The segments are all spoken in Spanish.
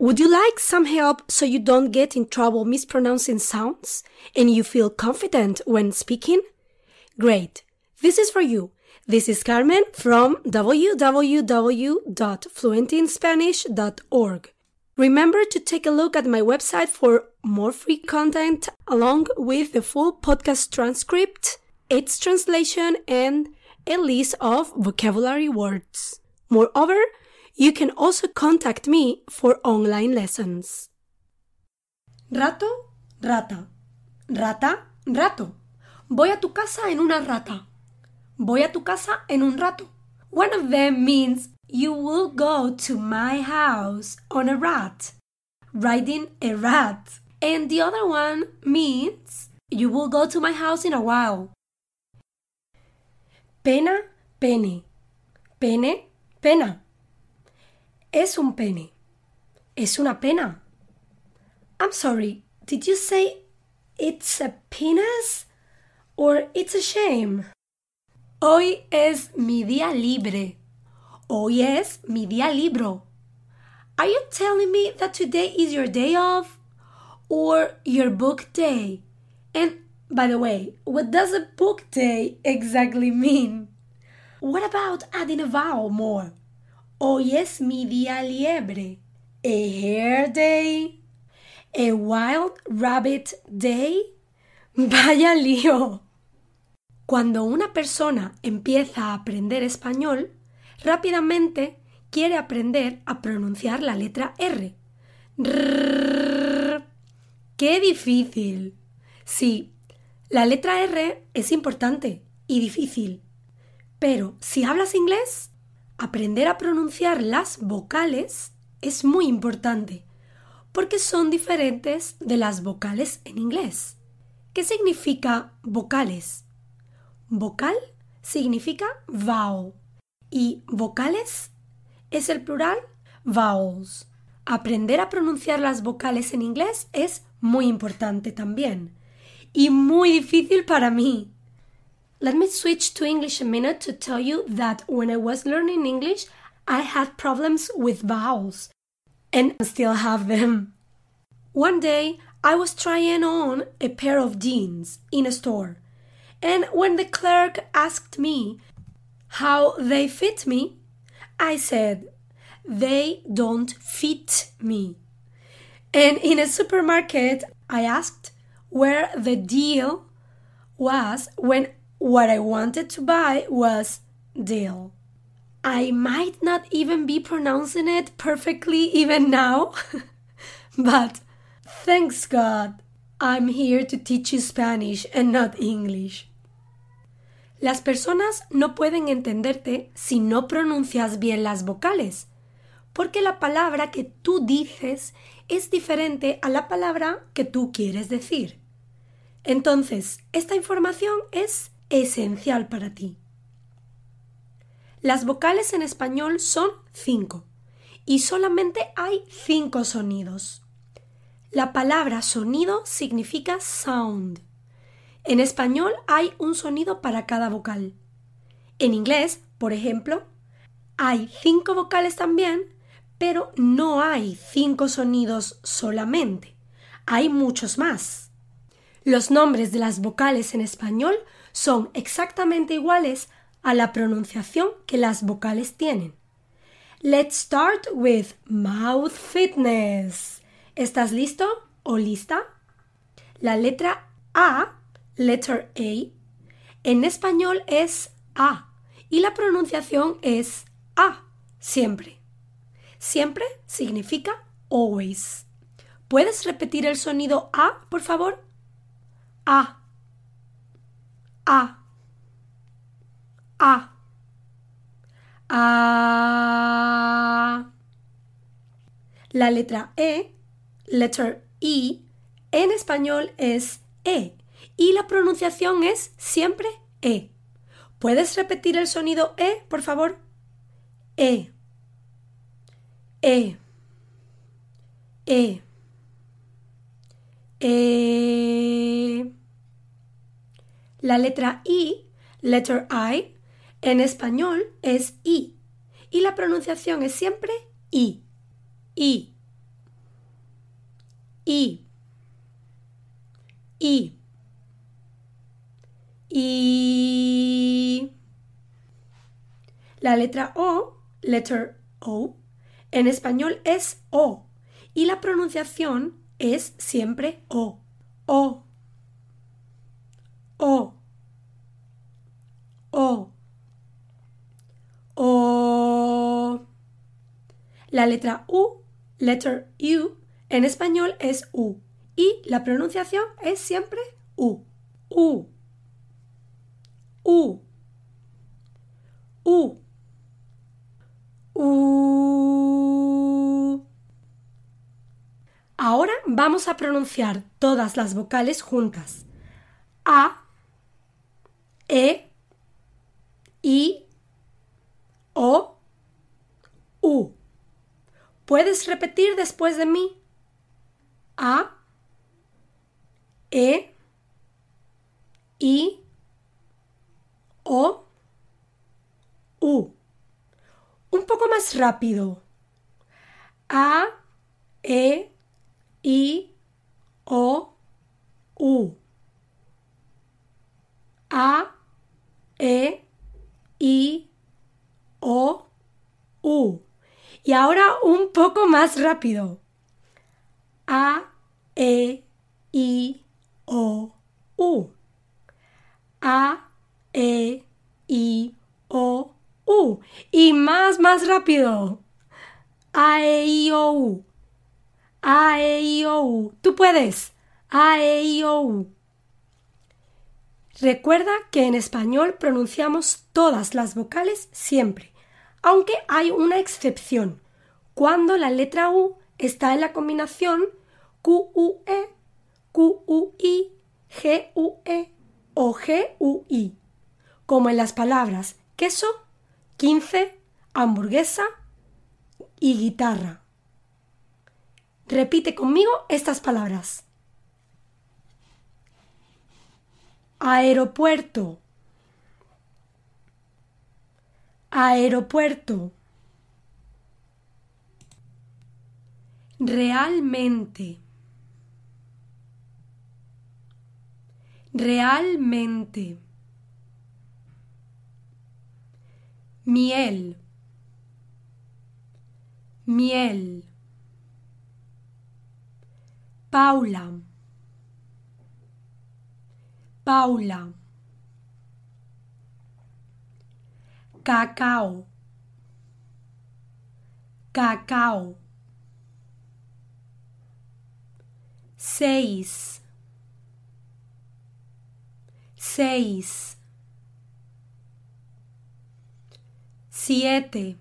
Would you like some help so you don't get in trouble mispronouncing sounds and you feel confident when speaking? Great. This is for you. This is Carmen from www.fluentinspanish.org. Remember to take a look at my website for more free content along with the full podcast transcript, its translation, and a list of vocabulary words. Moreover, you can also contact me for online lessons. Rato, rata. Rata, rato. Voy a tu casa en una rata. Voy a tu casa en un rato. One of them means you will go to my house on a rat, riding a rat. And the other one means you will go to my house in a while. Pena, pene. Pene, pena. Es un pene. Es una pena. I'm sorry, did you say it's a penis or it's a shame? Hoy es mi día libre. Hoy es mi día libro. Are you telling me that today is your day off or your book day? And by the way, what does a book day exactly mean? What about adding a vowel more? Hoy es mi día liebre. A hair day? A wild rabbit day? Vaya lío. Cuando una persona empieza a aprender español, rápidamente quiere aprender a pronunciar la letra R. ¡Qué difícil! Sí, la letra R es importante y difícil. Pero si hablas inglés, aprender a pronunciar las vocales es muy importante, porque son diferentes de las vocales en inglés. ¿Qué significa vocales? Vocal significa vowel y vocales es el plural vowels. Aprender a pronunciar las vocales en inglés es muy importante también y muy difícil para mí. Let me switch to English a minute to tell you that when I was learning English, I had problems with vowels and still have them. One day, I was trying on a pair of jeans in a store, and when the clerk asked me how they fit me, I said, they don't fit me. And in a supermarket, I asked where the deal was when what I wanted to buy was deal. I might not even be pronouncing it perfectly even now, but thanks God, I'm here to teach you Spanish and not English. Las personas no pueden entenderte si no pronuncias bien las vocales, porque la palabra que tú dices es diferente a la palabra que tú quieres decir. Entonces, esta información es esencial para ti. Las vocales en español son cinco y solamente hay cinco sonidos. La palabra sonido significa sound en español hay un sonido para cada vocal. En inglés, por ejemplo, hay cinco vocales también, pero no hay cinco sonidos solamente. Hay muchos más. Los nombres de las vocales en español son exactamente iguales a la pronunciación que las vocales tienen. Let's start with mouth fitness. ¿Estás listo o lista? La letra A letter A, en español es A y la pronunciación es A, siempre. Siempre significa always. ¿Puedes repetir el sonido A, por favor? A. A. A. A. La letra E, letter E, en español es E y la pronunciación es siempre E. ¿Puedes repetir el sonido E, por favor? E. E. E. E. La letra I, letter I, en español es I y la pronunciación es siempre I. I. I. I. I. La letra O, letter O, en español es O y la pronunciación es siempre O. O. La letra U, letter U, en español es U y la pronunciación es siempre U. U. U. U. U. Ahora vamos a pronunciar todas las vocales juntas. A, E, I, O, U. ¿Puedes repetir después de mí? A, E, I, O, U. Un poco más rápido. A, E, I, O, U. A, E, I, O, U. Y ahora un poco más rápido. A, E, I, O, U. A, E, I, O, U. Y más, más rápido. A, E, I, O, U. A, E, I, O, U. Tú puedes. A, E, I, O, U. Recuerda que en español pronunciamos todas las vocales siempre, aunque hay una excepción, cuando la letra U está en la combinación Q-U-E, Q-U-I, G-U-E o G-U-I, como en las palabras queso, 15, hamburguesa y guitarra. Repite conmigo estas palabras. Aeropuerto. Aeropuerto. Realmente. Realmente. Miel. Miel. Paula. Paula. Cacao. Cacao. Seis. Seis. Siete.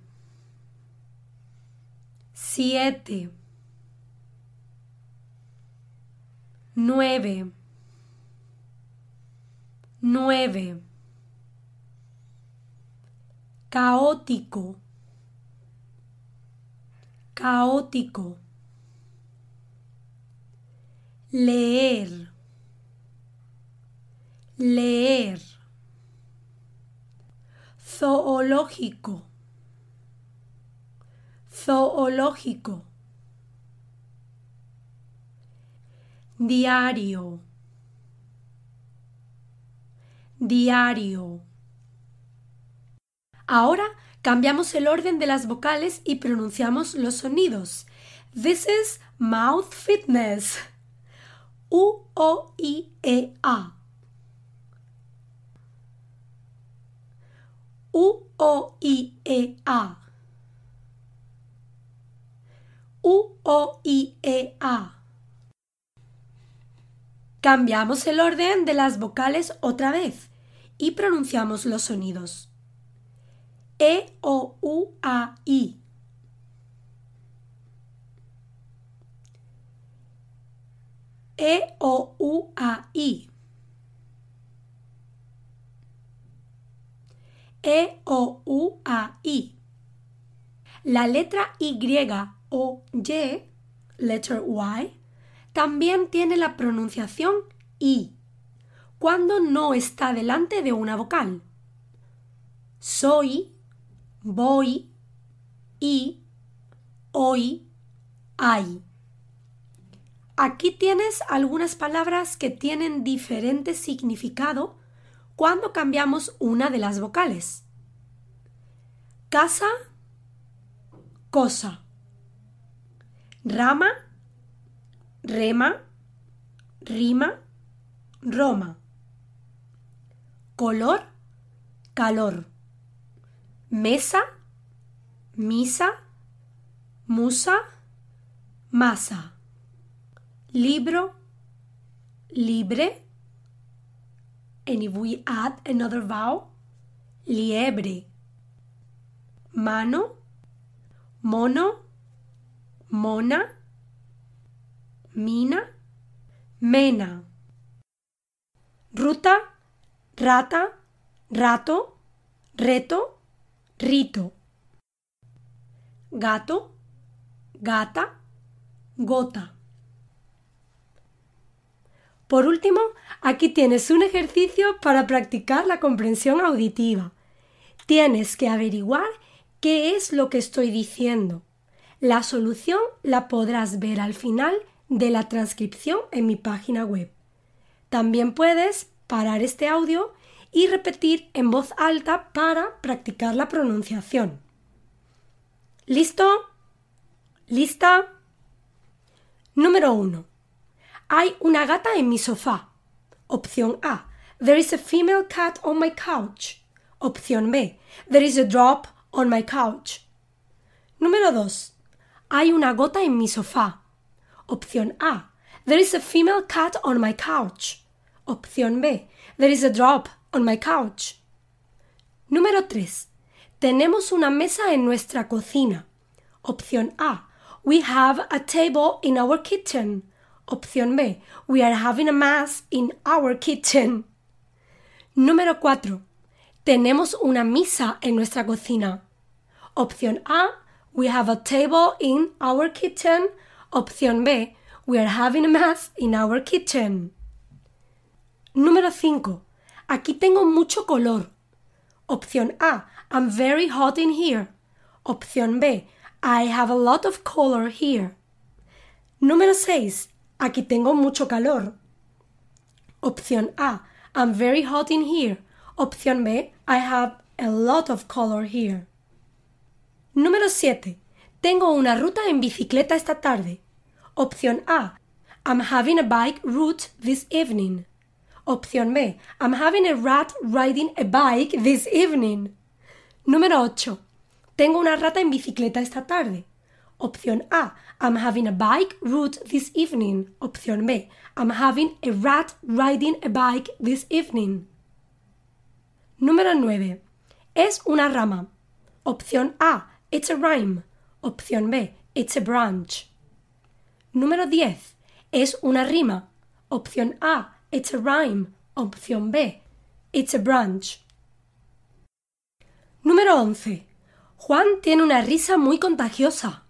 Siete. Nueve nueve caótico. Caótico. Leer. Leer. Zoológico. Zoológico. Diario. Diario. Ahora cambiamos el orden de las vocales y pronunciamos los sonidos. This is mouth fitness. U O I E A. U O I E A. U O I E A. Cambiamos el orden de las vocales otra vez y pronunciamos los sonidos. E, O, U, A, I. E, O, U, A, I. E, O, U, A, I. La letra Y o Y, letter Y, también tiene la pronunciación I cuando no está delante de una vocal. Soy, voy, y, hoy, hay. Aquí tienes algunas palabras que tienen diferente significado cuando cambiamos una de las vocales. casa, cosa. Rama, rema, rima, Roma. Color, calor. Mesa, misa, musa, masa. Libro, libre. And if we add another vowel, liebre. Mano, mono, mona, mina, mena. Ruta, rata, rato, reto, rito. Gato, gata, gota. Por último, aquí tienes un ejercicio para practicar la comprensión auditiva. Tienes que averiguar qué es lo que estoy diciendo. La solución la podrás ver al final de la transcripción en mi página web. También puedes parar este audio y repetir en voz alta para practicar la pronunciación. ¿Listo? ¿Lista? Número 1. Hay una gata en mi sofá. Opción A. There is a female cat on my couch. Opción B. There is a drop on my couch. Número 2. Hay una gota en mi sofá. Opción A. There is a female cat on my couch. Opción B. There is a drop on my couch. Número 3. Tenemos una mesa en nuestra cocina. Opción A. We have a table in our kitchen. Opción B. We are having a mass in our kitchen. Número 4. Tenemos una misa en nuestra cocina. Opción A. We have a table in our kitchen. Opción B. We are having a mass in our kitchen. Número 5. Aquí tengo mucho color. Opción A. I'm very hot in here. Opción B. I have a lot of color here. Número 6. Aquí tengo mucho calor. Opción A. I'm very hot in here. Opción B. I have a lot of color here. Número 7. Tengo una ruta en bicicleta esta tarde. Opción A. I'm having a bike route this evening. Opción B. I'm having a rat riding a bike this evening. Número 8. Tengo una rata en bicicleta esta tarde. Opción A. I'm having a bike route this evening. Opción B. I'm having a rat riding a bike this evening. Número 9. Es una rama. Opción A. It's a rhyme. Opción B. It's a branch. Número 10. Es una rima. Opción A. It's a rhyme. Opción B. It's a branch. Número 11. Juan tiene una risa muy contagiosa.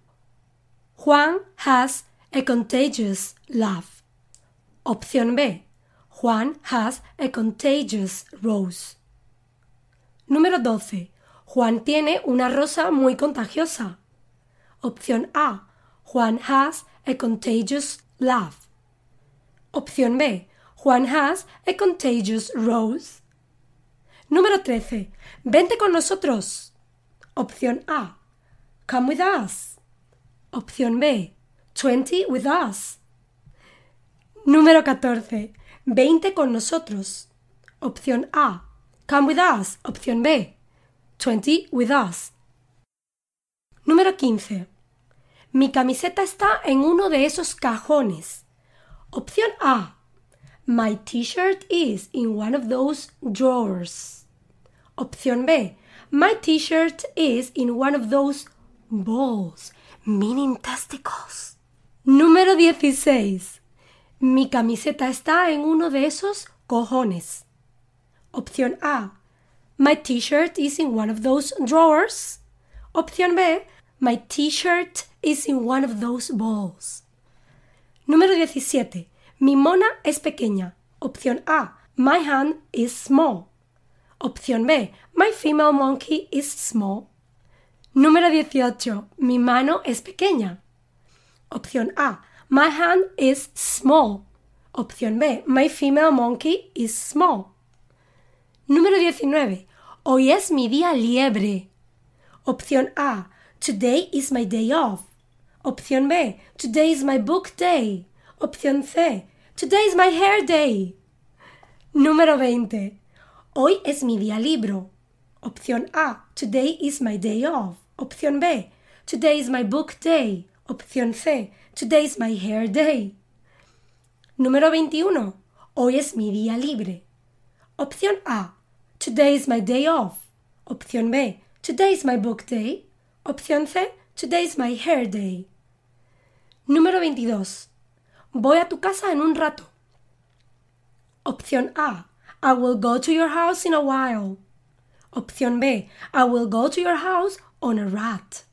Juan has a contagious laugh. Opción B. Juan has a contagious rose. Número 12. Juan tiene una rosa muy contagiosa. Opción A. Juan has a contagious laugh. Opción B. Juan has a contagious rose. Número 13. Vente con nosotros. Opción A. Come with us. Opción B. Twenty with us. Número 14. Veinte con nosotros. Opción A. Come with us. Opción B. Twenty with us. Número 15. Mi camiseta está en uno de esos cajones. Opción A. My t-shirt is in one of those drawers. Opción B. My t-shirt is in one of those balls, meaning testicles. Número 16. Mi camiseta está en uno de esos cojones. Opción A. My t-shirt is in one of those drawers. Opción B. My t-shirt is in one of those balls. Número 17. Mi mona es pequeña. Opción A. My hand is small. Opción B. My female monkey is small. Número 18. Mi mano es pequeña. Opción A. My hand is small. Opción B. My female monkey is small. Número 19. Hoy es mi día liebre. Opción A. Today is my day off. Opción B. Today is my book day. Opción C. Today is my hair day. Número 20. Hoy es mi día libro. Opción A. Today is my day off. Opción B. Today is my book day. Opción C. Today is my hair day. Número 21. Hoy es mi día libre. Opción A. Today is my day off. Opción B. Today is my book day. Opción C. Today is my hair day. Número 22. Voy a tu casa en un rato. Opción A. I will go to your house in a while. Opción B. I will go to your house on a rat.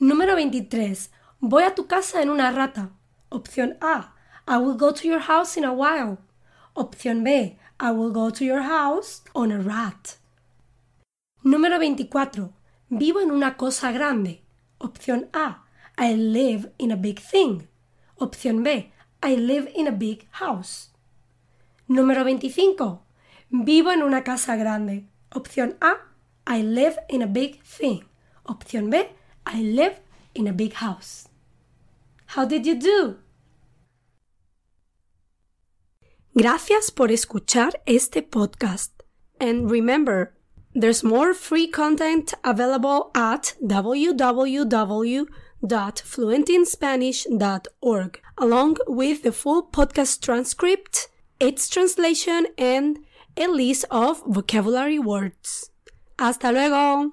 Número 23. Voy a tu casa en una rata. Opción A. I will go to your house in a while. Opción B. I will go to your house on a rat. Número 24. Vivo en una cosa grande. Opción A. I live in a big thing. Opción B. I live in a big house. Número 25. Vivo en una casa grande. Opción A. I live in a big thing. Opción B. I live in a big house. How did you do? Gracias por escuchar este podcast. And remember, there's more free content available at www.fluentinspanish.org, along with the full podcast transcript, its translation, and a list of vocabulary words. Hasta luego!